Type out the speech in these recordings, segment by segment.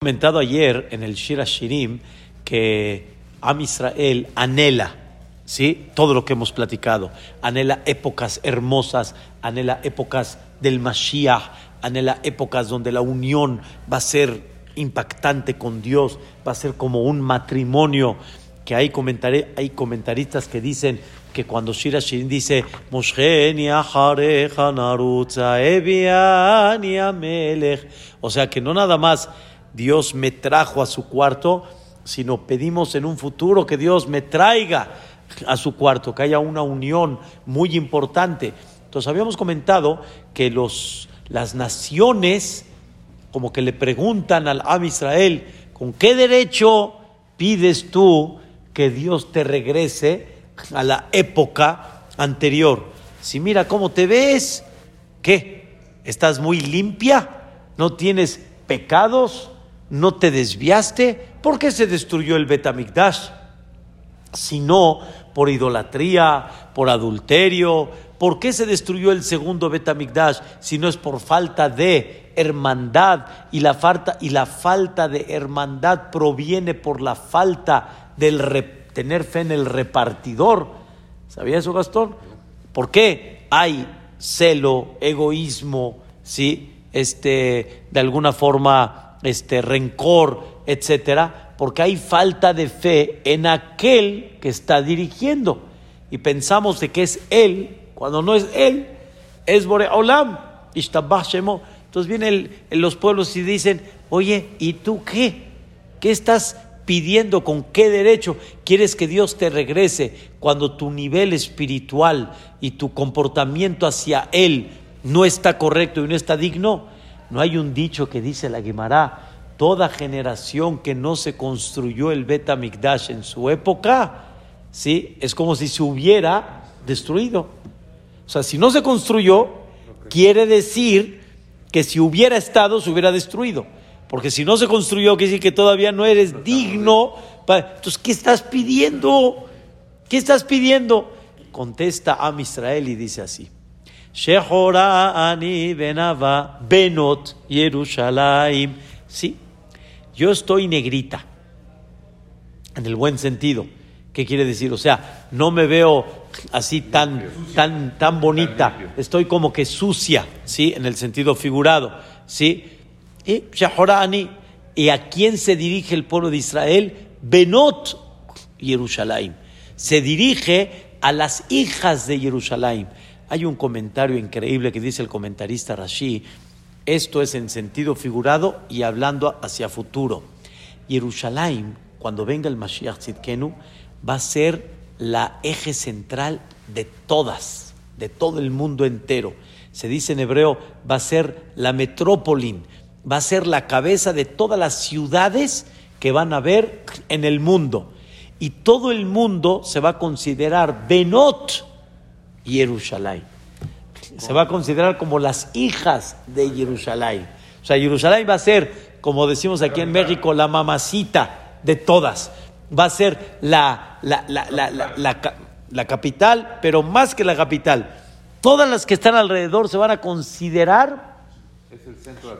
comentado ayer en el Shira Shirim que Am Israel anhela, ¿sí? Todo lo que hemos platicado. Anhela épocas hermosas, anhela épocas del Mashiach, anhela épocas donde la unión va a ser impactante con Dios, va a ser como un matrimonio. Que hay, hay comentaristas que dicen que cuando Shira Shirim dice o sea que no nada más Dios me trajo a su cuarto, sino pedimos en un futuro que Dios me traiga a su cuarto, que haya una unión muy importante. Entonces habíamos comentado que los, las naciones como que le preguntan al Am Israel, ¿con qué derecho pides tú que Dios te regrese a la época anterior? Si mira cómo te ves, ¿qué? ¿Estás muy limpia? ¿No tienes pecados? No te desviaste, ¿por qué se destruyó el Betamigdash? Si no por idolatría, por adulterio, ¿por qué se destruyó el segundo Betamigdash si no es por falta de hermandad? Y la falta, y la falta de hermandad proviene por la falta del tener fe en el repartidor. ¿Sabía eso, Gastón? ¿Por qué hay celo, egoísmo, sí? Este, de alguna forma este rencor, etcétera, porque hay falta de fe en aquel que está dirigiendo. Y pensamos de que es él, cuando no es él, es Boreolam, Entonces vienen los pueblos y dicen, oye, ¿y tú qué? ¿Qué estás pidiendo? ¿Con qué derecho quieres que Dios te regrese cuando tu nivel espiritual y tu comportamiento hacia Él no está correcto y no está digno? No hay un dicho que dice la Guimara, toda generación que no se construyó el Bet en su época, ¿sí? es como si se hubiera destruido. O sea, si no se construyó, quiere decir que si hubiera estado, se hubiera destruido. Porque si no se construyó, quiere decir que todavía no eres digno. Entonces, ¿qué estás pidiendo? ¿Qué estás pidiendo? Contesta a Israel y dice así. Shehora ani benava benot Yerushalayim. Sí, yo estoy negrita, en el buen sentido. ¿Qué quiere decir? O sea, no me veo así tan, tan, tan bonita. Estoy como que sucia, ¿sí? En el sentido figurado, ¿sí? Y ani. ¿Y a quién se dirige el pueblo de Israel? Benot Yerushalayim. Se dirige a las hijas de Jerusalén. Hay un comentario increíble que dice el comentarista Rashi, esto es en sentido figurado y hablando hacia futuro. Jerusalén, cuando venga el Mashiach Tzidkenu, va a ser la eje central de todas, de todo el mundo entero. Se dice en hebreo, va a ser la metrópoli, va a ser la cabeza de todas las ciudades que van a haber en el mundo. Y todo el mundo se va a considerar Benot Jerusalén. Se va a considerar como las hijas de Jerusalén. O sea, Jerusalén va a ser, como decimos aquí en México, la mamacita de todas. Va a ser la, la, la, capital, pero más que la capital. Todas las que están alrededor se van a considerar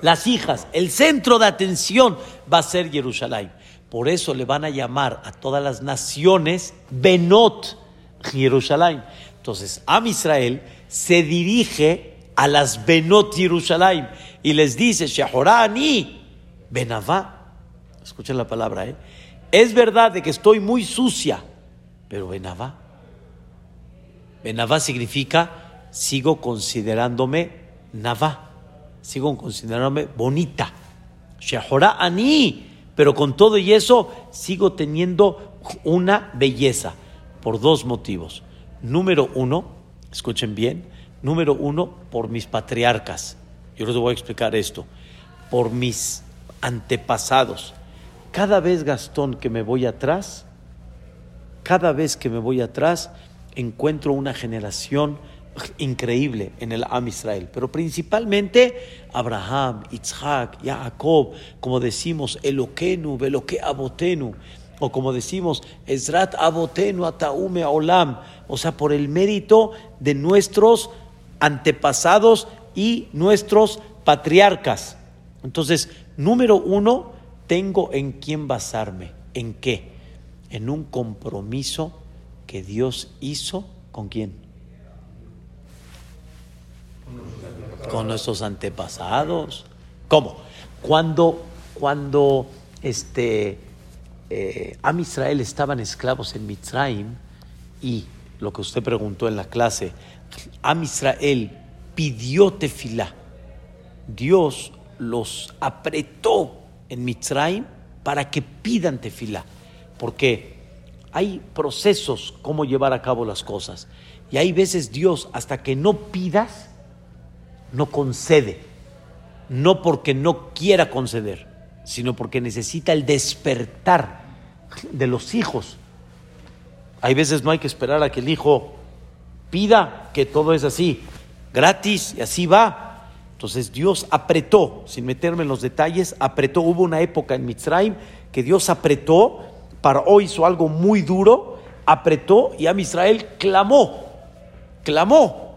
las hijas. El centro de atención va a ser Jerusalén. Por eso le van a llamar a todas las naciones Benot Jerusalén. Entonces, Am Israel se dirige a las Benot Jerusalén y les dice, Shahorani, Benavá. Escuchen la palabra, ¿eh? Es verdad de que estoy muy sucia, pero Benavá. Benavá significa sigo considerándome Navá, sigo considerándome bonita. Shahorani, pero con todo y eso sigo teniendo una belleza por dos motivos. Número uno, escuchen bien, número uno, por mis patriarcas. Yo les voy a explicar esto. Por mis antepasados. Cada vez, Gastón, que me voy atrás, cada vez que me voy atrás, encuentro una generación increíble en el Am Israel, pero principalmente Abraham, Isaac, Jacob, como decimos, Eloquenu, Eloque Abotenu, o como decimos, Ezrat Abotenu Ataume Olam, o sea, por el mérito de nuestros antepasados y nuestros patriarcas. Entonces, número uno, tengo en quién basarme. ¿En qué? En un compromiso que Dios hizo con quién? Con nuestros antepasados. ¿Cómo? Cuando, cuando este, eh, Am Israel estaban esclavos en Mitzrayim y lo que usted preguntó en la clase, Am Israel pidió tefilá. Dios los apretó en Mitzrayim para que pidan tefilá. Porque hay procesos cómo llevar a cabo las cosas. Y hay veces Dios, hasta que no pidas, no concede. No porque no quiera conceder, sino porque necesita el despertar de los hijos. Hay veces no hay que esperar a que el hijo pida, que todo es así, gratis, y así va. Entonces Dios apretó, sin meterme en los detalles, apretó. Hubo una época en Mitzrayim que Dios apretó hoy hizo algo muy duro, apretó y a Israel clamó, clamó.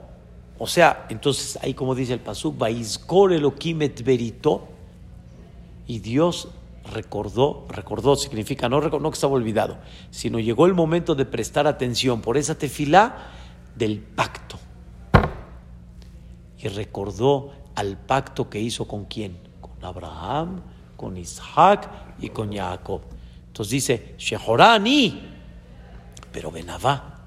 O sea, entonces ahí como dice el Pasuk, Vaizkor Elokimet Berito, y Dios recordó, recordó significa no, no que estaba olvidado, sino llegó el momento de prestar atención por esa tefilá del pacto. Y recordó al pacto que hizo con quién? Con Abraham, con Isaac y con Jacob. Entonces dice, Shehorani, pero Benavá.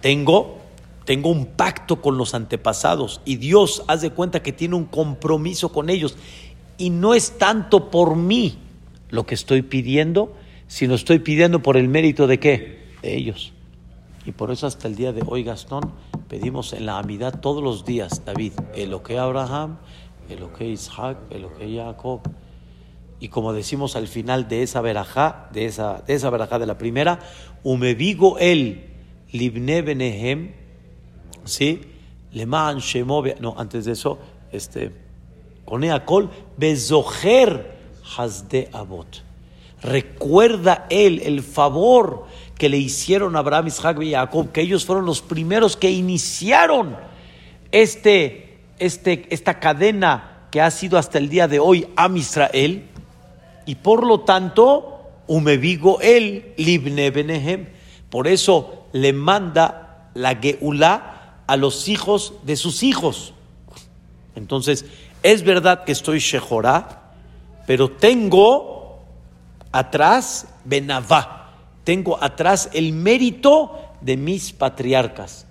Tengo, tengo un pacto con los antepasados y Dios hace cuenta que tiene un compromiso con ellos. Y no es tanto por mí lo que estoy pidiendo, sino estoy pidiendo por el mérito de qué? De ellos. Y por eso hasta el día de hoy, Gastón, pedimos en la amidad todos los días, David, el que Abraham, el que Isaac, el que Jacob y como decimos al final de esa verajá, de esa, de esa verajá de la primera, umevigo el libne benehem, ¿sí? Leman shemovia, no, antes de eso, este, Recuerda él el favor que le hicieron a Abraham, Isaac y Jacob, que ellos fueron los primeros que iniciaron este, este, esta cadena que ha sido hasta el día de hoy a Israel, y por lo tanto, Umevigo el Libne Benehem. Por eso le manda la Geulá a los hijos de sus hijos. Entonces, es verdad que estoy Shehorá, pero tengo atrás Benavá, tengo atrás el mérito de mis patriarcas.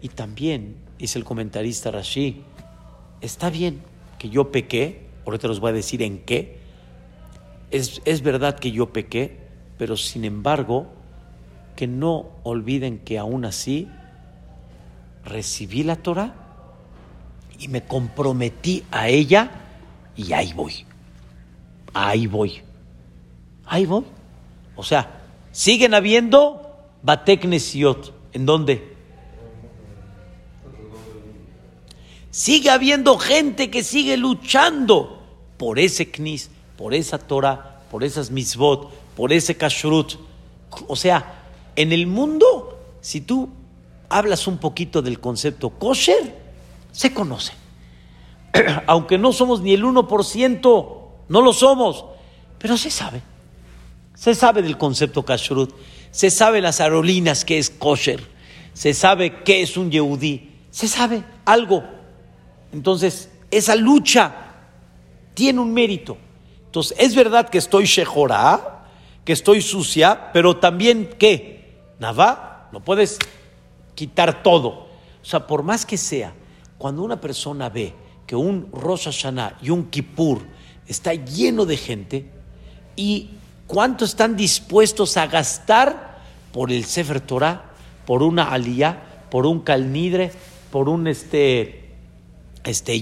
Y también, dice el comentarista Rashi, está bien que yo pequé, ahorita los voy a decir en qué, es, verdad que yo pequé, pero sin embargo, que no olviden que aún así recibí la Torah y me comprometí a ella y ahí voy. Ahí voy. Ahí voy. O sea, siguen habiendo Batek Nesiot. ¿En dónde? Sigue habiendo gente que sigue luchando por ese Knis, por esa Torah, por esas misbot, por ese kashrut. O sea, en el mundo, si tú hablas un poquito del concepto kosher, se conoce. Aunque no somos ni el 1%, no lo somos, pero se sabe. Se sabe del concepto kashrut, se sabe las aerolíneas que es kosher, se sabe qué es un yehudí, se sabe algo. Entonces, esa lucha tiene un mérito. Entonces, es verdad que estoy shejorá, que estoy sucia, pero también, ¿qué? Navá, no puedes quitar todo. O sea, por más que sea, cuando una persona ve que un Rosh Hashanah y un Kippur está lleno de gente, y cuánto están dispuestos a gastar por el Sefer Torah, por una aliyah, por un calnidre, por un este, este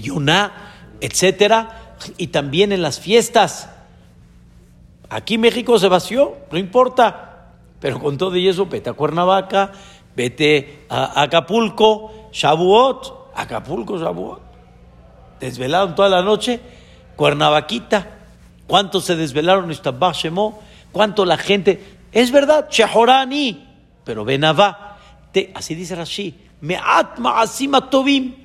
etcétera, y también en las fiestas. Aquí México se vació, no importa, pero con todo y eso, vete a Cuernavaca, vete a Acapulco, Shavuot, Acapulco, Shavuot. Desvelaron toda la noche, Cuernavaquita. ¿Cuántos se desvelaron? ¿Cuánto la gente? Es verdad, Shahorani, pero Benavá. Así dice Rashi, Me'at Ma'asima Tovim.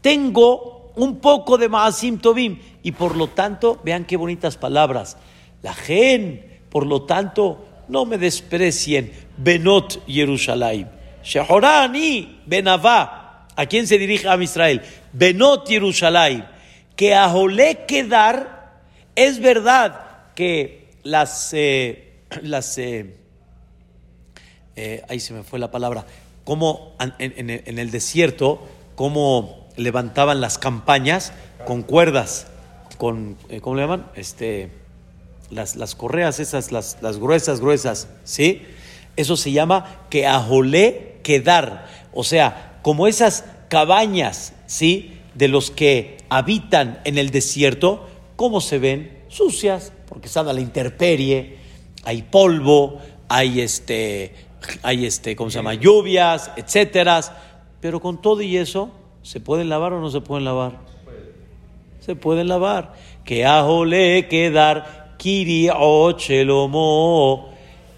Tengo un poco de Maasim Tobim. Y por lo tanto, vean qué bonitas palabras. La gen, por lo tanto, no me desprecien. Benot Jerusalén. Shehorani Benavá. ¿A quién se dirige a Israel? Benot Jerusalén. Que a Jolé quedar, es verdad que las, eh, las eh, eh, ahí se me fue la palabra, como en, el desierto, cómo levantaban las campañas con cuerdas, con, ¿cómo le llaman? Este, las, las correas esas, las, las gruesas, gruesas, ¿sí? Eso se llama que ajolé quedar. O sea, como esas cabañas, ¿sí? De los que habitan en el desierto, ¿cómo se ven? Sucias, porque están a la intemperie, hay polvo, hay este, hay este, ¿cómo se llama? Lluvias, etcétera. Pero con todo y eso, ¿se pueden lavar o no se pueden lavar? Se pueden lavar. Que ajolé quedar Kiri Ochelomo.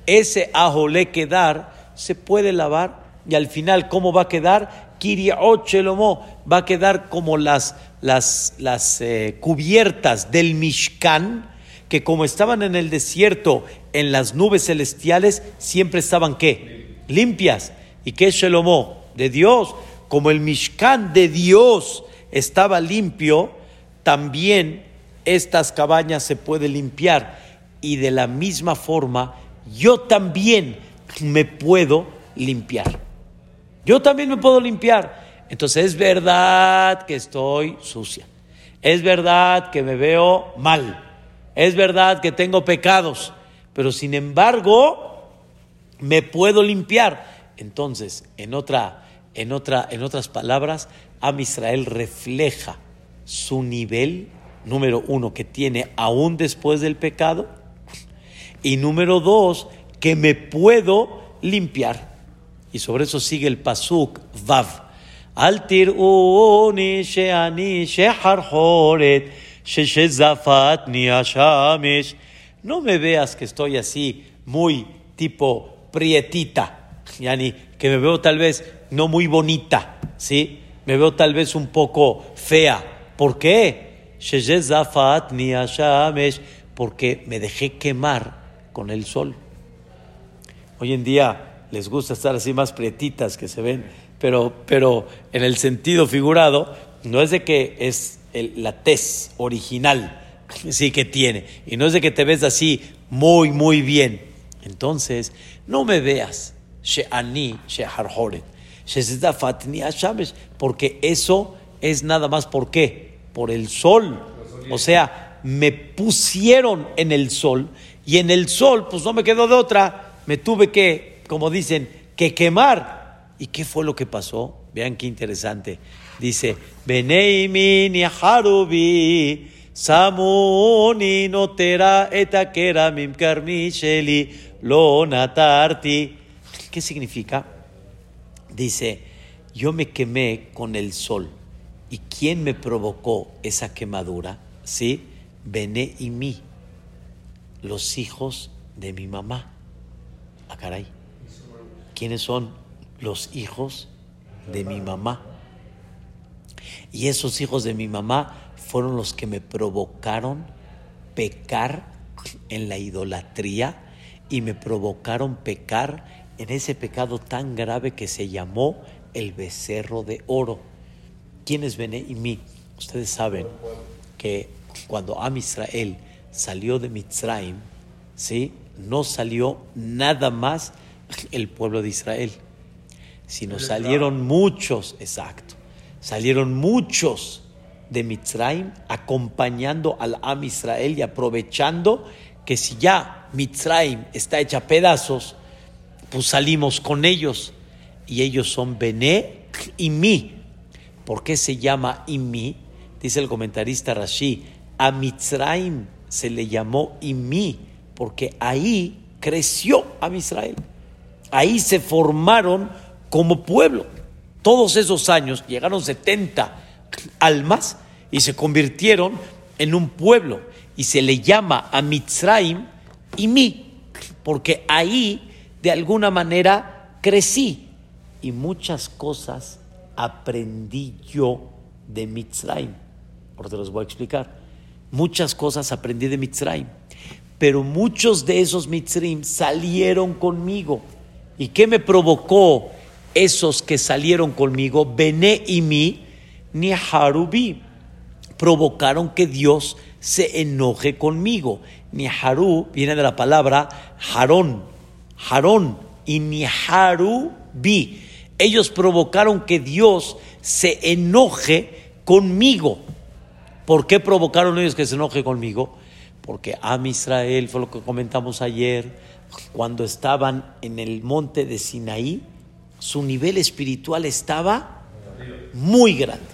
Ese ajolé quedar se puede lavar y al final, ¿cómo va a quedar? Kiri Ochelomo va a quedar como las, las, las eh, cubiertas del Mishkan, que como estaban en el desierto, en las nubes celestiales, siempre estaban ¿qué? Limpias. ¿Y qué es Shelomó? De Dios. Como el Mishkan de Dios estaba limpio, también estas cabañas se pueden limpiar y de la misma forma yo también me puedo limpiar. Yo también me puedo limpiar. Entonces es verdad que estoy sucia. Es verdad que me veo mal. Es verdad que tengo pecados. Pero sin embargo, me puedo limpiar. Entonces, en, otra, en, otra, en otras palabras, Am Israel refleja su nivel número uno, que tiene aún después del pecado, y número dos, que me puedo limpiar. Y sobre eso sigue el pasuk vav. Altir uni sheani sheharhoret ni ashamesh. No me veas que estoy así muy tipo prietita, yani que me veo tal vez no muy bonita, ¿sí? Me veo tal vez un poco fea. ¿Por qué? porque me dejé quemar con el sol. Hoy en día les gusta estar así más prietitas que se ven, pero, pero en el sentido figurado, no es de que es la tez original sí que tiene, y no es de que te ves así muy, muy bien. Entonces, no me veas, porque eso es nada más por qué por el sol. O sea, me pusieron en el sol y en el sol, pues no me quedó de otra, me tuve que, como dicen, que quemar. ¿Y qué fue lo que pasó? Vean qué interesante. Dice, Beneimi harubi samuni notera etakera mimkarmisheli lo natarti. ¿Qué significa? Dice, yo me quemé con el sol. ¿Y quién me provocó esa quemadura? Sí, Bené y mí, los hijos de mi mamá. Ah, caray. ¿Quiénes son los hijos de mi mamá? Y esos hijos de mi mamá fueron los que me provocaron pecar en la idolatría y me provocaron pecar en ese pecado tan grave que se llamó el becerro de oro. ¿Quién es y mí? Ustedes saben que cuando Am Israel salió de Mitzrayim, ¿sí? no salió nada más el pueblo de Israel, sino salieron muchos, exacto, salieron muchos de Mitzrayim acompañando al Am Israel y aprovechando que si ya Mitzrayim está hecha a pedazos, pues salimos con ellos. Y ellos son Bené y mí. ¿Por qué se llama Imi? Dice el comentarista Rashi, a Mitzrayim se le llamó Imi porque ahí creció a Israel. Ahí se formaron como pueblo. Todos esos años llegaron 70 almas y se convirtieron en un pueblo. Y se le llama a Mitzrayim Imi, porque ahí de alguna manera crecí y muchas cosas aprendí yo de Mitzrayim. Ahora te los voy a explicar. Muchas cosas aprendí de Mitzrayim, pero muchos de esos Mitzrayim salieron conmigo. ¿Y qué me provocó esos que salieron conmigo? Bené y mi, ni Harubi. Provocaron que Dios se enoje conmigo. Ni Haru viene de la palabra Harón, Harón y ni Harubi. Ellos provocaron que Dios se enoje conmigo. ¿Por qué provocaron ellos que se enoje conmigo? Porque Am Israel, fue lo que comentamos ayer, cuando estaban en el monte de Sinaí, su nivel espiritual estaba muy grande,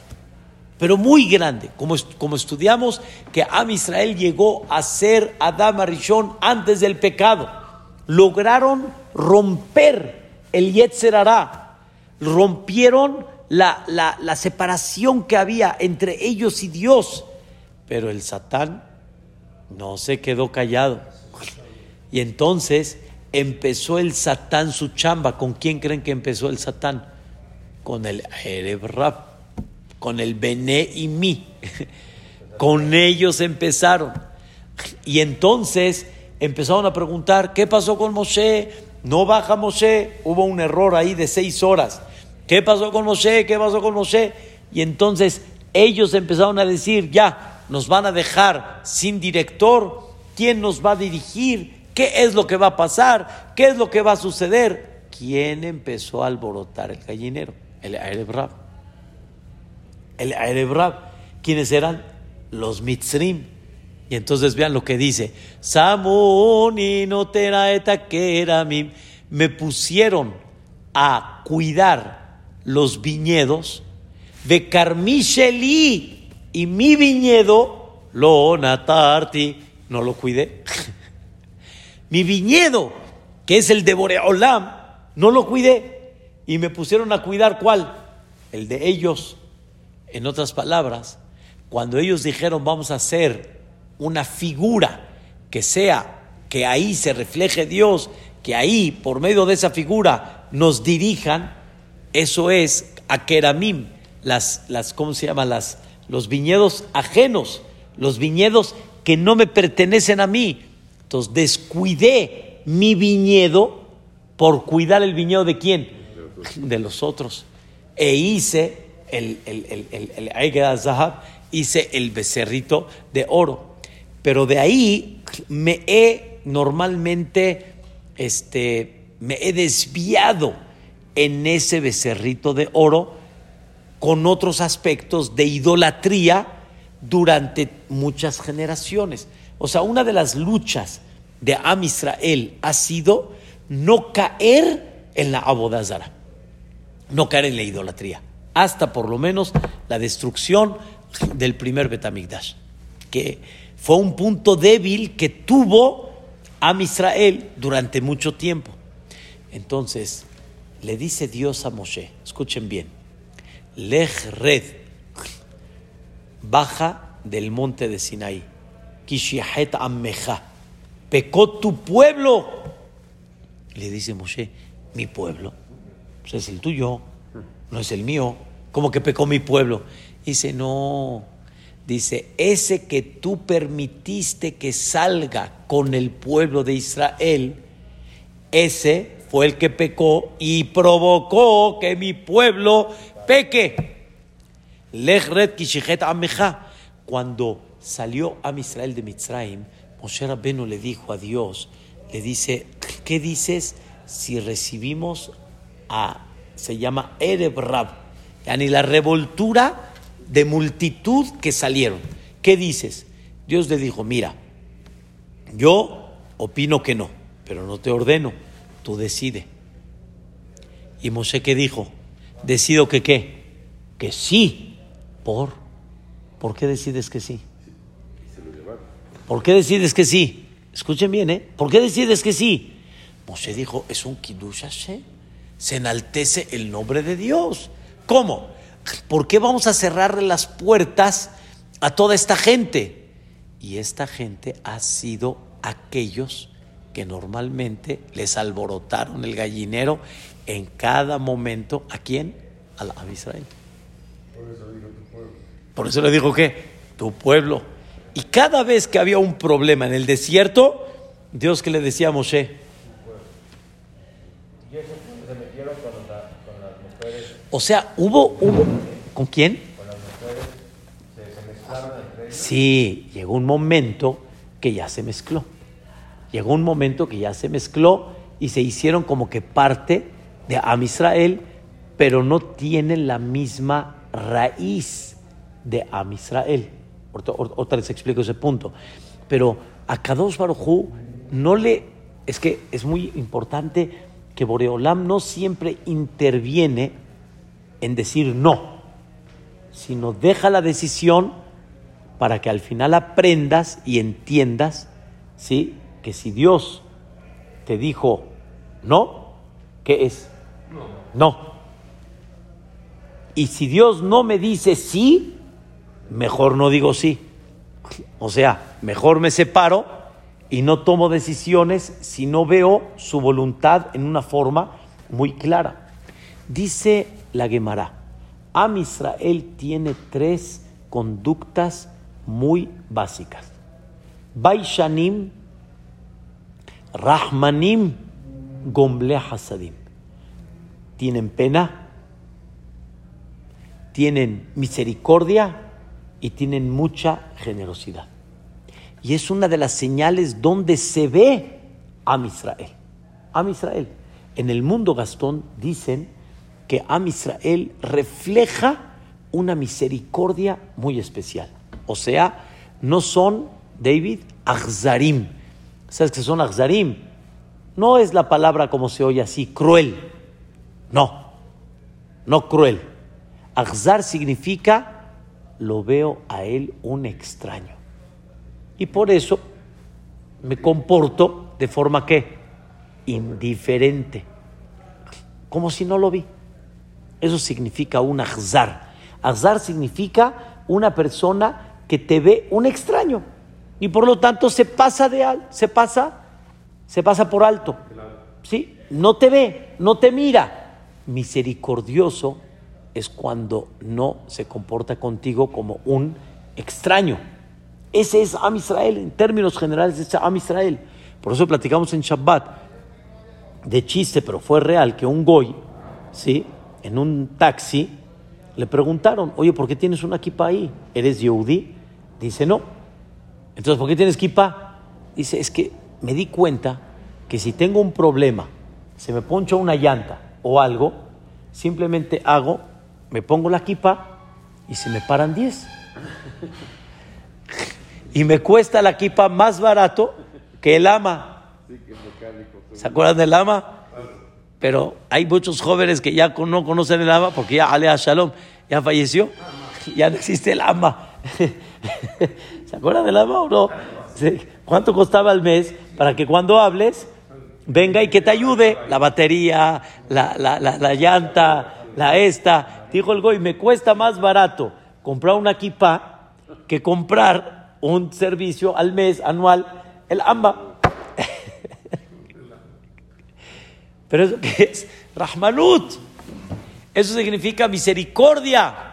pero muy grande. Como, como estudiamos que Am Israel llegó a ser Adam Arishon antes del pecado, lograron romper el Yetzer rompieron la, la, separación que había entre ellos y Dios. Pero el Satán no se quedó callado. Y entonces empezó el Satán su chamba. ¿Con quién creen que empezó el Satán? Con el Ereb con el Bené y mí. Con ellos empezaron. Y entonces empezaron a preguntar, ¿qué pasó con Moshe? No baja Moshe. Hubo un error ahí de seis horas. ¿Qué pasó con Moshe? ¿Qué pasó con Moshe? Y entonces ellos empezaron a decir, ya, nos van a dejar sin director, ¿quién nos va a dirigir? ¿Qué es lo que va a pasar? ¿Qué es lo que va a suceder? ¿Quién empezó a alborotar el gallinero? El Aerebrab. El Aerebrab. ¿Quiénes eran? Los Mitzrim. Y entonces vean lo que dice. Samuni no Me pusieron a cuidar los viñedos, de Carmicheli y mi viñedo, lo natarti, no lo cuidé. mi viñedo, que es el de Boreolam, no lo cuidé. Y me pusieron a cuidar cuál? El de ellos. En otras palabras, cuando ellos dijeron vamos a hacer una figura que sea, que ahí se refleje Dios, que ahí, por medio de esa figura, nos dirijan, eso es Akeramim, las, las, ¿cómo se llama? Las, los viñedos ajenos, los viñedos que no me pertenecen a mí. Descuidé mi viñedo por cuidar el viñedo de quién? De los otros. E hice el, el, Zahab, hice el becerrito de oro. Pero de ahí me he normalmente, este, me he desviado en ese becerrito de oro con otros aspectos de idolatría durante muchas generaciones. O sea, una de las luchas de Am Israel ha sido no caer en la abodazara, no caer en la idolatría, hasta por lo menos la destrucción del primer Betamigdash, que fue un punto débil que tuvo Am Israel durante mucho tiempo. Entonces, le dice Dios a Moshe, escuchen bien, Lej Red, baja del monte de Sinaí, Kishiahet Ammeja, pecó tu pueblo. Le dice Moshe, mi pueblo, es el tuyo, no es el mío. ¿Cómo que pecó mi pueblo? Dice, no, dice, ese que tú permitiste que salga con el pueblo de Israel, ese fue el que pecó y provocó que mi pueblo peque. Cuando salió a Israel de Mitzrayim, Moshe Rabbeinu le dijo a Dios, le dice, ¿qué dices si recibimos a, se llama Ereb Rab, ni la revoltura de multitud que salieron? ¿Qué dices? Dios le dijo, mira, yo opino que no, pero no te ordeno tú decide. Y Moshe que dijo, decido que qué, que sí, por, ¿por qué decides que sí? ¿Por qué decides que sí? Escuchen bien, ¿eh? ¿Por qué decides que sí? Moshe dijo, es un Kiddush Se enaltece el nombre de Dios. ¿Cómo? ¿Por qué vamos a cerrarle las puertas a toda esta gente? Y esta gente ha sido aquellos que normalmente les alborotaron el gallinero en cada momento. ¿A quién? A, Israel. Por eso le dijo que tu pueblo. Y cada vez que había un problema en el desierto, Dios que le decía a Moshe, o sea, hubo, hubo, ¿con quién? Sí, llegó un momento que ya se mezcló. Llegó un momento que ya se mezcló y se hicieron como que parte de Am Israel, pero no tienen la misma raíz de Am Israel. Otra les explico ese punto. Pero a Kadosh Baruj no le. Es que es muy importante que Boreolam no siempre interviene en decir no, sino deja la decisión para que al final aprendas y entiendas, ¿sí? Que si Dios te dijo no, ¿qué es? No. no. Y si Dios no me dice sí, mejor no digo sí. O sea, mejor me separo y no tomo decisiones si no veo su voluntad en una forma muy clara. Dice la Gemara, Am Israel tiene tres conductas muy básicas. Baishanim, Rahmanim, Gomble Hasadim. Tienen pena, tienen misericordia y tienen mucha generosidad. Y es una de las señales donde se ve a Israel. Am Israel. En el mundo Gastón dicen que Am Israel refleja una misericordia muy especial. O sea, no son, David, Achzarim. ¿Sabes qué son Achzarim? No es la palabra como se oye así, cruel. No, no cruel. Achzar significa, lo veo a él un extraño. Y por eso me comporto de forma que indiferente, como si no lo vi. Eso significa un Achzar. Achzar significa una persona que te ve un extraño y por lo tanto se pasa de al, se pasa, se pasa por alto. ¿Sí? No te ve, no te mira. Misericordioso es cuando no se comporta contigo como un extraño. Ese es Am Israel, en términos generales, es Am Israel. Por eso platicamos en Shabbat de chiste, pero fue real, que un goy, ¿sí? en un taxi, le preguntaron, oye, ¿por qué tienes una equipa ahí? ¿Eres Yehudi? Dice, no. Entonces, ¿por qué tienes kippah? Dice, es que me di cuenta que si tengo un problema, se me poncha una llanta o algo, simplemente hago, me pongo la kippah y se me paran 10. y me cuesta la kippah más barato que el ama. ¿Se acuerdan del ama? Pero hay muchos jóvenes que ya no conocen el ama porque ya Alea Shalom ya falleció, ya no existe el ama. ¿Se acuerdan del ama o no? ¿Cuánto costaba al mes para que cuando hables venga y que te ayude? La batería, la, la, la, llanta, la esta. Dijo el Goy, me cuesta más barato comprar una equipa que comprar un servicio al mes, anual, el AMBA. Pero eso que es Rahmanut. Eso significa misericordia.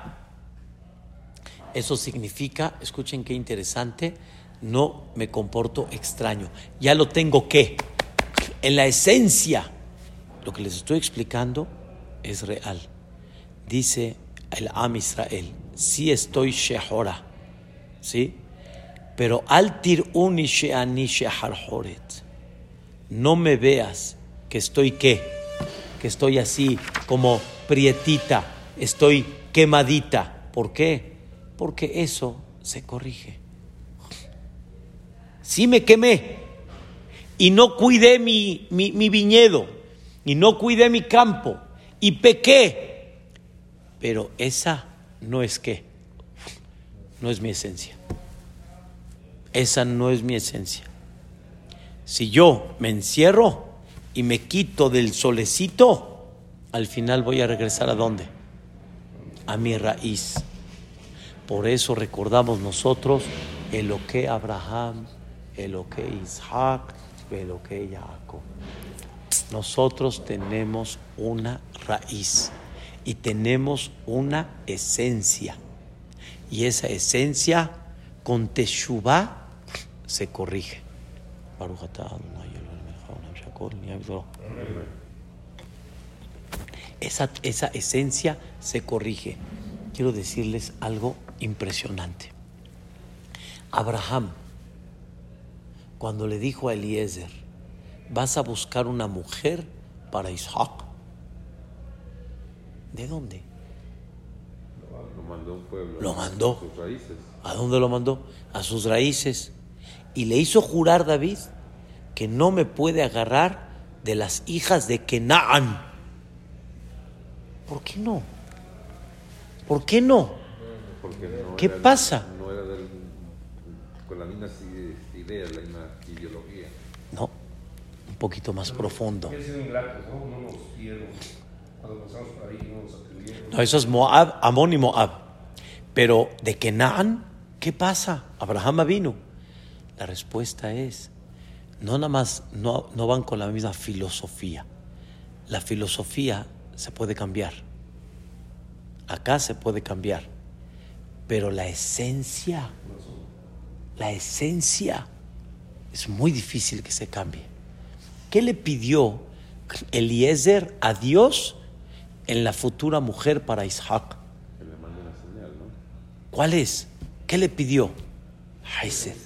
Eso significa, escuchen qué interesante, no me comporto extraño. Ya lo tengo que. En la esencia, lo que les estoy explicando es real. Dice el Am Israel, sí estoy shehora, ¿sí? Pero al uni sheani no me veas que estoy qué, que estoy así como prietita, estoy quemadita. ¿Por qué? porque eso se corrige. Si me quemé y no cuidé mi, mi, viñedo y no cuidé mi campo y pequé, pero esa no es qué, no es mi esencia. Esa no es mi esencia. Si yo me encierro y me quito del solecito, al final voy a regresar a dónde? A mi raíz. Por eso recordamos nosotros el que Abraham, el que Isaac, el que Jacob. Nosotros tenemos una raíz y tenemos una esencia. Y esa esencia con Teshuvah se corrige. Esa, esa esencia se corrige. Quiero decirles algo impresionante. Abraham, cuando le dijo a Eliezer, vas a buscar una mujer para Isaac. ¿De dónde? Lo mandó a un pueblo. Lo mandó. A sus raíces. ¿A dónde lo mandó? A sus raíces. Y le hizo jurar David que no me puede agarrar de las hijas de Kenaan. ¿Por qué no? ¿Por qué no? Porque no ¿Qué era- pasa? No era del- con las mismas i- ideas, la misma ideología. Poquito más profundo. No, eso es Moab, Amón y Moab. Pero de Kenaan, ¿qué pasa? Abraham vino. La respuesta es, no nada más, no, no van con la misma filosofía. La filosofía se puede cambiar. Acá se puede cambiar. Pero la esencia, la esencia, es muy difícil que se cambie. ¿Qué le pidió Eliezer a Dios en la futura mujer para Isaac? Que le mande una señal, ¿no? ¿Cuál es? ¿Qué le pidió? Haised.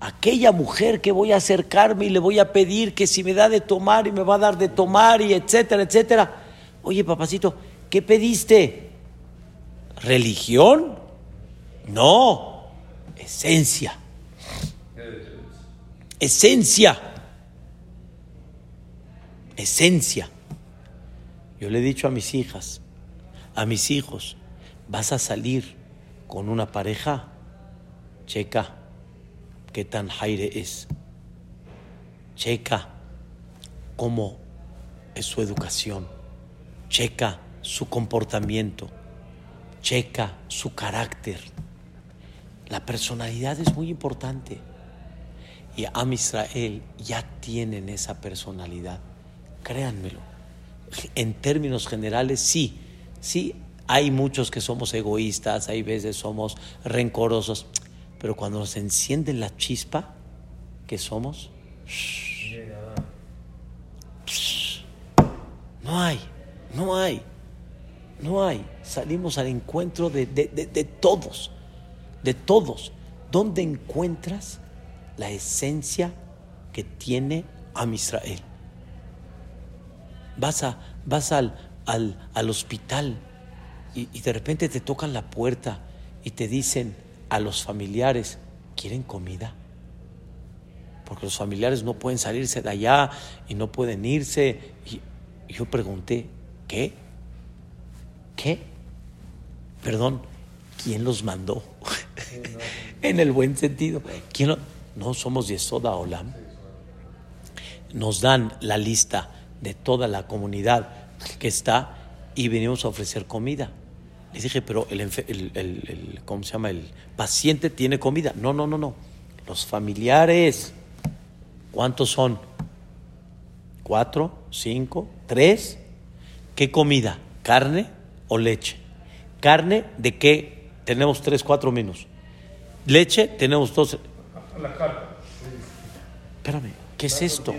Aquella mujer que voy a acercarme y le voy a pedir que si me da de tomar y me va a dar de tomar y etcétera, etcétera. Oye, papacito, ¿qué pediste? ¿Religión? No, esencia. Esencia. Esencia. Yo le he dicho a mis hijas, a mis hijos, vas a salir con una pareja, checa qué tan jaire es. Checa cómo es su educación. Checa su comportamiento. Checa su carácter. La personalidad es muy importante. Y Am Israel ya tienen esa personalidad. Créanmelo. En términos generales, sí. Sí, hay muchos que somos egoístas, hay veces somos rencorosos. Pero cuando nos encienden la chispa, ¿qué somos? No hay, no hay, no hay. Salimos al encuentro de, de- de- de todos, de todos. ¿Dónde encuentras la esencia que tiene Am Israel? Vas, a, vas al, al, al hospital y, de repente te tocan la puerta y te dicen a los familiares, ¿quieren comida? Porque los familiares no pueden salirse de allá y no pueden irse. Y, yo pregunté, ¿qué? ¿Qué? Perdón, ¿quién los mandó? en el buen sentido. ¿Quién No somos Yesoda Olam. Nos dan la lista de toda la comunidad que está y venimos a ofrecer comida. Les dije, pero el, el- el- el- ¿cómo se llama? El paciente tiene comida. No, no, no, no. Los familiares, ¿cuántos son? ¿Cuatro? ¿Cinco? ¿Tres? ¿Qué comida? ¿Carne o leche? ¿Carne de qué? Tenemos tres, cuatro menos. Leche, tenemos dos. La. Espérame, ¿qué es esto?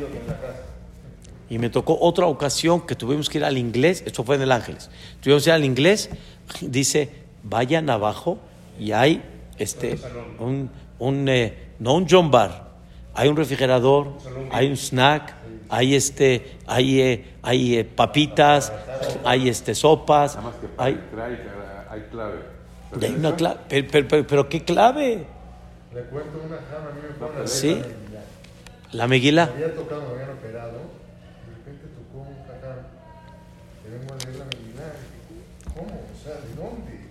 Y me tocó otra ocasión que tuvimos que ir al inglés, esto fue en el Ángeles, tuvimos que ir al inglés, dice, vayan abajo y hay este, un, un eh, no un John Bar, hay un refrigerador, hay un snack, hay este, hay, eh, hay eh, papitas, hay este sopas, hay, clave. hay una clave, pero, pero- pero- pero ¿qué clave? Le cuento una jama, a mí me Sí. La Meguila. había tocado, me habían operado. De repente tocó un jajam. Le vengo a leer la Megilá. ¿Cómo? O sea, ¿de dónde?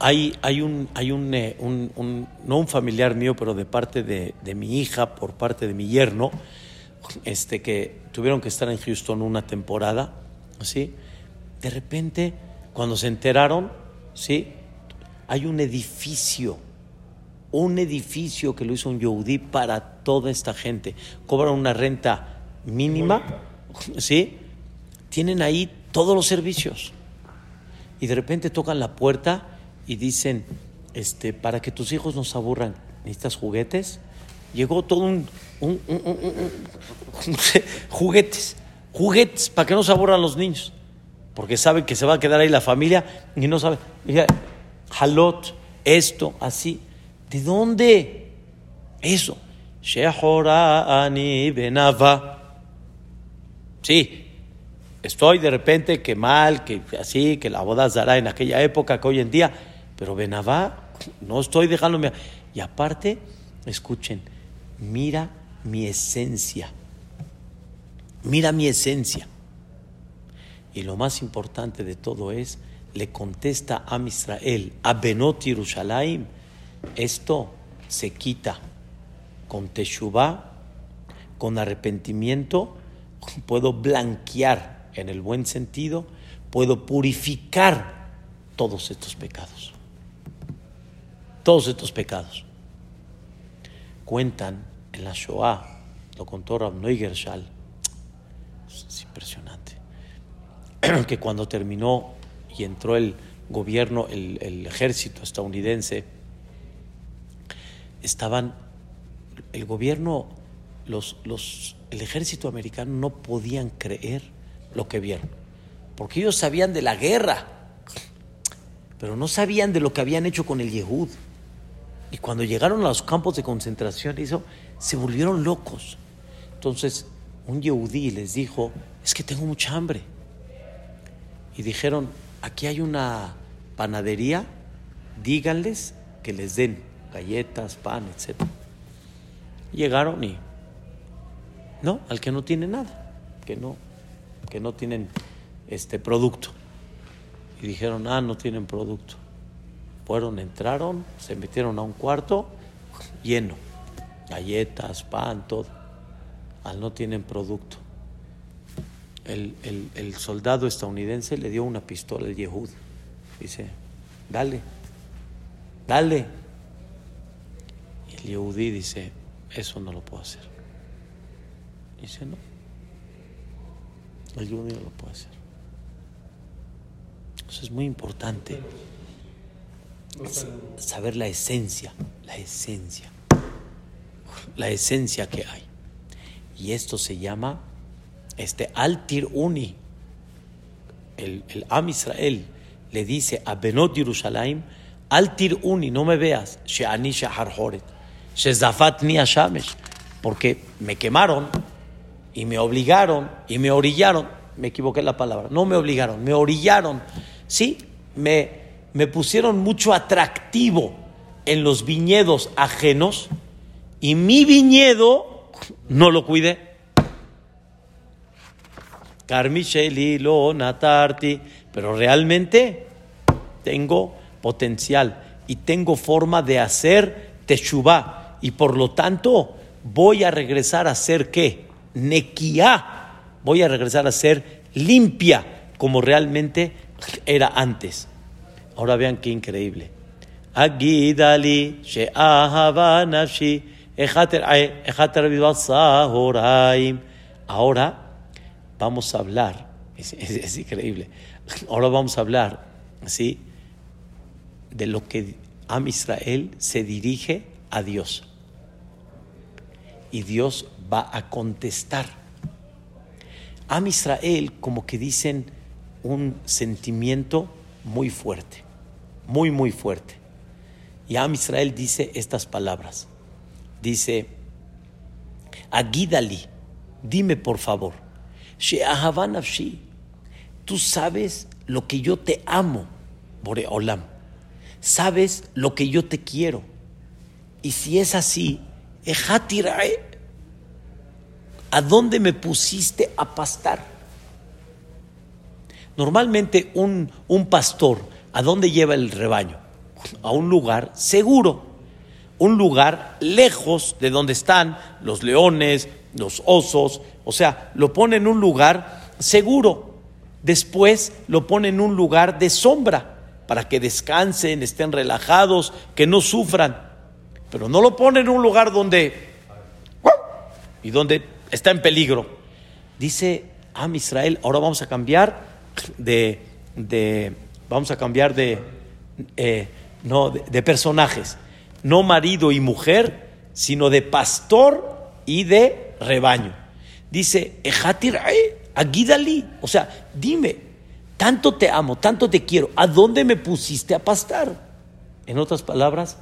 Hay, hay, un, hay un, eh, un- un- no un familiar mío, pero de parte de, de mi hija, por parte de mi yerno, este, que tuvieron que estar en Houston una temporada, ¿sí? De repente, cuando se enteraron, ¿sí? Hay un edificio, un edificio que lo hizo un Yehudí para toda esta gente. Cobran una renta mínima, ¿sí? Tienen ahí todos los servicios y de repente tocan la puerta y dicen, este, para que tus hijos no se aburran, ¿necesitas juguetes? Llegó todo un, un- un- un- juguetes, juguetes, para que no se aburran los niños. Porque saben que se va a quedar ahí la familia y no saben. Ya, Halot, esto, así. ¿De dónde? Eso. Sí, estoy de repente que mal, que así, que la boda dará en aquella época, que hoy en día, pero Benavá, no estoy dejándome. Y aparte, escuchen, mira mi esencia, mira mi esencia. Y lo más importante de todo es, le contesta a Israel, a Benot Yerushalayim, esto se quita con Teshuvah, con arrepentimiento, puedo blanquear en el buen sentido, puedo purificar todos estos pecados. Todos estos pecados. Cuentan en la Shoah, lo contó Rav Neuger Shal, es impresionante, que cuando terminó y entró el gobierno, el, el ejército estadounidense, estaban, el gobierno, los, los, el ejército americano no podían creer lo que vieron, porque ellos sabían de la guerra, pero no sabían de lo que habían hecho con el Yehud. Y cuando llegaron a los campos de concentración, eso, se volvieron locos. Entonces, un Yehudí les dijo, es que tengo mucha hambre. Y dijeron, aquí hay una panadería, díganles que les den galletas, pan, etc. Llegaron y, no, al que no tiene nada, que no, que no tienen este producto. Y dijeron, ah, no tienen producto. Fueron, entraron, se metieron a un cuarto lleno, galletas, pan, todo. Al no tienen producto. El, el- el soldado estadounidense le dio una pistola al Yehud. Dice, dale, dale. Y el Yehudí dice, eso no lo puedo hacer. Dice, no. El no lo puede hacer. Eso es muy importante saber la esencia, la esencia, la esencia que hay. Y esto se llama este Altir Uni. El, Am Israel le dice a Benot Yerushalayim, Altir Uni, no me veas, Sheani Horet, Shezafat Ni porque me quemaron y me obligaron y me orillaron, me equivoqué la palabra, no me obligaron, me orillaron, sí, me, me pusieron mucho atractivo en los viñedos ajenos y mi viñedo no lo cuidé. Carmicheli lo natarti, pero realmente tengo potencial y tengo forma de hacer teshuvah y por lo tanto voy a regresar a ser qué? Nequia. Voy a regresar a ser limpia como realmente era antes. Ahora vean qué increíble. Agidali. Ahora vamos a hablar, es increíble. Ahora vamos a hablar, ¿sí? De lo que Am Israel se dirige a Dios. Y Dios va a contestar. Am Israel, como que dicen un sentimiento muy fuerte, muy, muy fuerte. Y Am Israel dice estas palabras. Dice, Agidali, dime por favor, tú sabes lo que yo te amo, Boreolam, sabes lo que yo te quiero. Y si es así, Ejatirae, ¿a dónde me pusiste a pastar? Normalmente un, un pastor, ¿a dónde lleva el rebaño? A un lugar seguro, un lugar lejos de donde están los leones, los osos, o sea, lo pone en un lugar seguro. Después lo pone en un lugar de sombra para que descansen, estén relajados, que no sufran. Pero no lo pone en un lugar donde y donde está en peligro. Dice Am Israel, ahora vamos a cambiar de, de vamos a cambiar de, eh, no, de, personajes, no marido y mujer, sino de pastor y de rebaño. Dice, Ejatir Aguidali, o sea, dime, tanto te amo, tanto te quiero, ¿a dónde me pusiste a pastar? En otras palabras,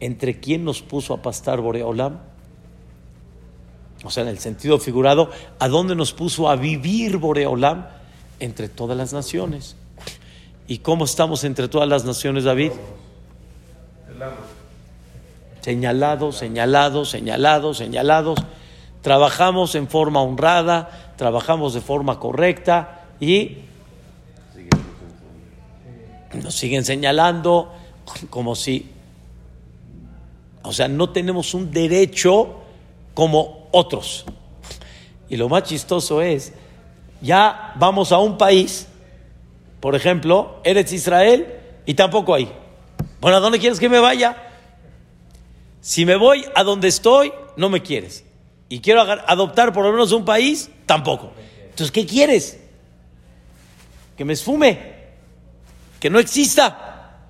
¿entre quién nos puso a pastar Boreolam? O sea, en el sentido figurado, ¿a dónde nos puso a vivir Boreolam? Entre todas las naciones. ¿Y cómo estamos entre todas las naciones, David? Señalados, señalados, señalados, señalados. Trabajamos en forma honrada, trabajamos de forma correcta y nos siguen señalando como si, o sea, no tenemos un derecho como otros. Y lo más chistoso es, ya vamos a un país, por ejemplo, eres Israel y tampoco ahí. Bueno, ¿a dónde quieres que me vaya? Si me voy a donde estoy, no me quieres. Y quiero adoptar por lo menos un país, tampoco. Entonces, ¿qué quieres? Que me esfume, que no exista.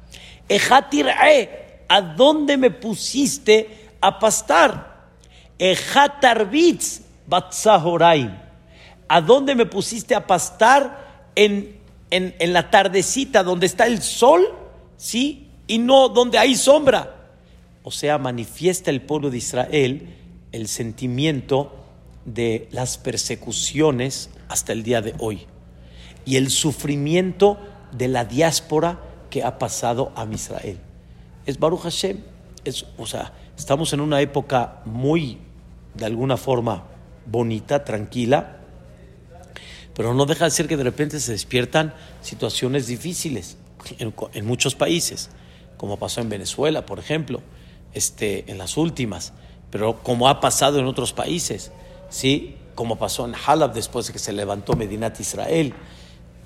Ejatir'e, ¿a dónde me pusiste a pastar? Ejatarbitz batzahoraim, ¿a dónde me pusiste a pastar en, en, en la tardecita donde está el sol? ¿Sí? Y no donde hay sombra. O sea, manifiesta el pueblo de Israel el sentimiento de las persecuciones hasta el día de hoy y el sufrimiento de la diáspora que ha pasado a Israel. Es Baruch Hashem. Es, o sea, estamos en una época muy, de alguna forma, bonita, tranquila, pero no deja de ser que de repente se despiertan situaciones difíciles en, muchos países, como pasó en Venezuela, por ejemplo, este, en las últimas, pero como ha pasado en otros países, ¿sí? como pasó en Halab después de que se levantó Medinat Israel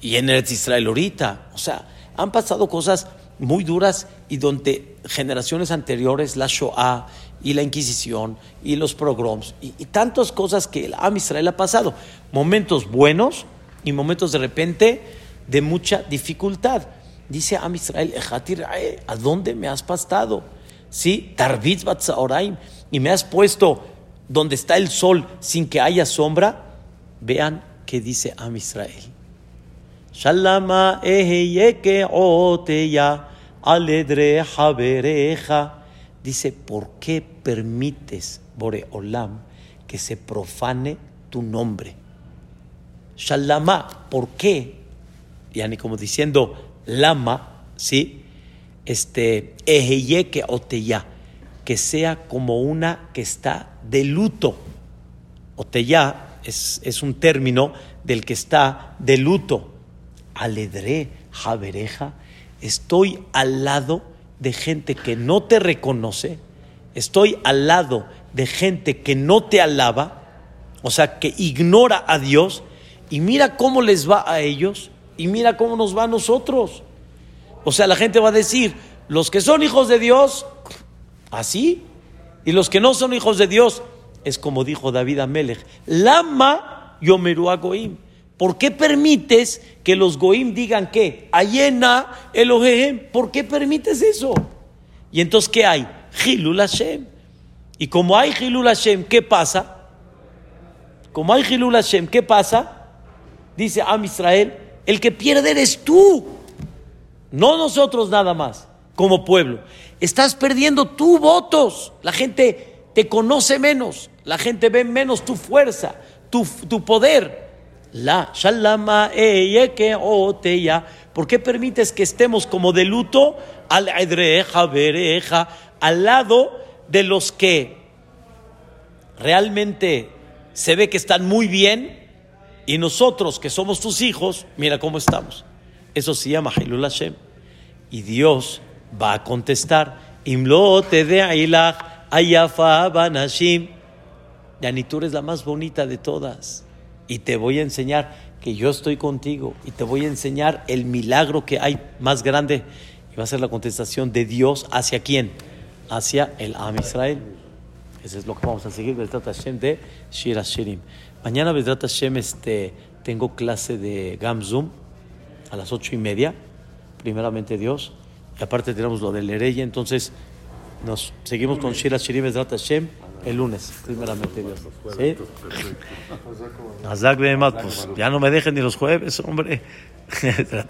y en Eretz Israel ahorita. O sea, han pasado cosas muy duras y donde generaciones anteriores, la Shoah y la Inquisición y los pogroms y, y tantas cosas que el Am Israel ha pasado. Momentos buenos y momentos de repente de mucha dificultad. Dice Am Israel, "Ejatir, eh, ¿a dónde me has pastado? Sí, Tarbitz Batzaoraim, y me has puesto donde está el sol sin que haya sombra. Vean qué dice Am Israel. Shalama eheyeke oteya aledre habereja. Dice, ¿por qué permites, Boreolam, que se profane tu nombre? Shalama, ¿por qué? Yani como diciendo, lama, ¿sí? Este, eheyeke oteya, que sea como una que está de luto. Oteya es, es un término del que está de luto. Aledre, javereja, estoy al lado de gente que no te reconoce, estoy al lado de gente que no te alaba, o sea, que ignora a Dios, y mira cómo les va a ellos, y mira cómo nos va a nosotros. O sea, la gente va a decir, los que son hijos de Dios, así, y los que no son hijos de Dios, es como dijo David Amelech, Lama yomeru a goim. ¿Por qué permites que los goim digan que Ayena Elohehem? ¿Por qué permites eso? Y entonces, ¿qué hay? Hilul Hashem. Y como hay Hilul Hashem, ¿qué pasa? Como hay Hilul Hashem, ¿qué pasa? Dice Am Israel, el que pierde eres tú, no nosotros nada más, como pueblo. Estás perdiendo tus votos. La gente te conoce menos, la gente ve menos tu fuerza, tu, tu poder. La shalama eyeke oteya. ¿Por qué permites que estemos como de luto al edreja bereja, al lado de los que realmente se ve que están muy bien y nosotros que somos tus hijos, mira cómo estamos? Eso se llama Hilul Hashem. Y Dios va a contestar, Imlo te de Ayafa Banashim. Yani tú eres la más bonita de todas. Y te voy a enseñar que yo estoy contigo. Y te voy a enseñar el milagro que hay más grande. Y va a ser la contestación de Dios hacia quién? Hacia el Am Israel. Eso es lo que vamos a seguir, Bezrat Hashem de Shir Hashirim. Mañana, Bezrat Hashem, este, tengo clase de Gamzum a las ocho y media. Primeramente Dios. Y aparte tenemos lo del Ereye, entonces nos seguimos con Shira Shirim Ezrat Hashem el lunes, primeramente Dios. ¿Sí? Pues ya no me dejen ni los jueves, hombre.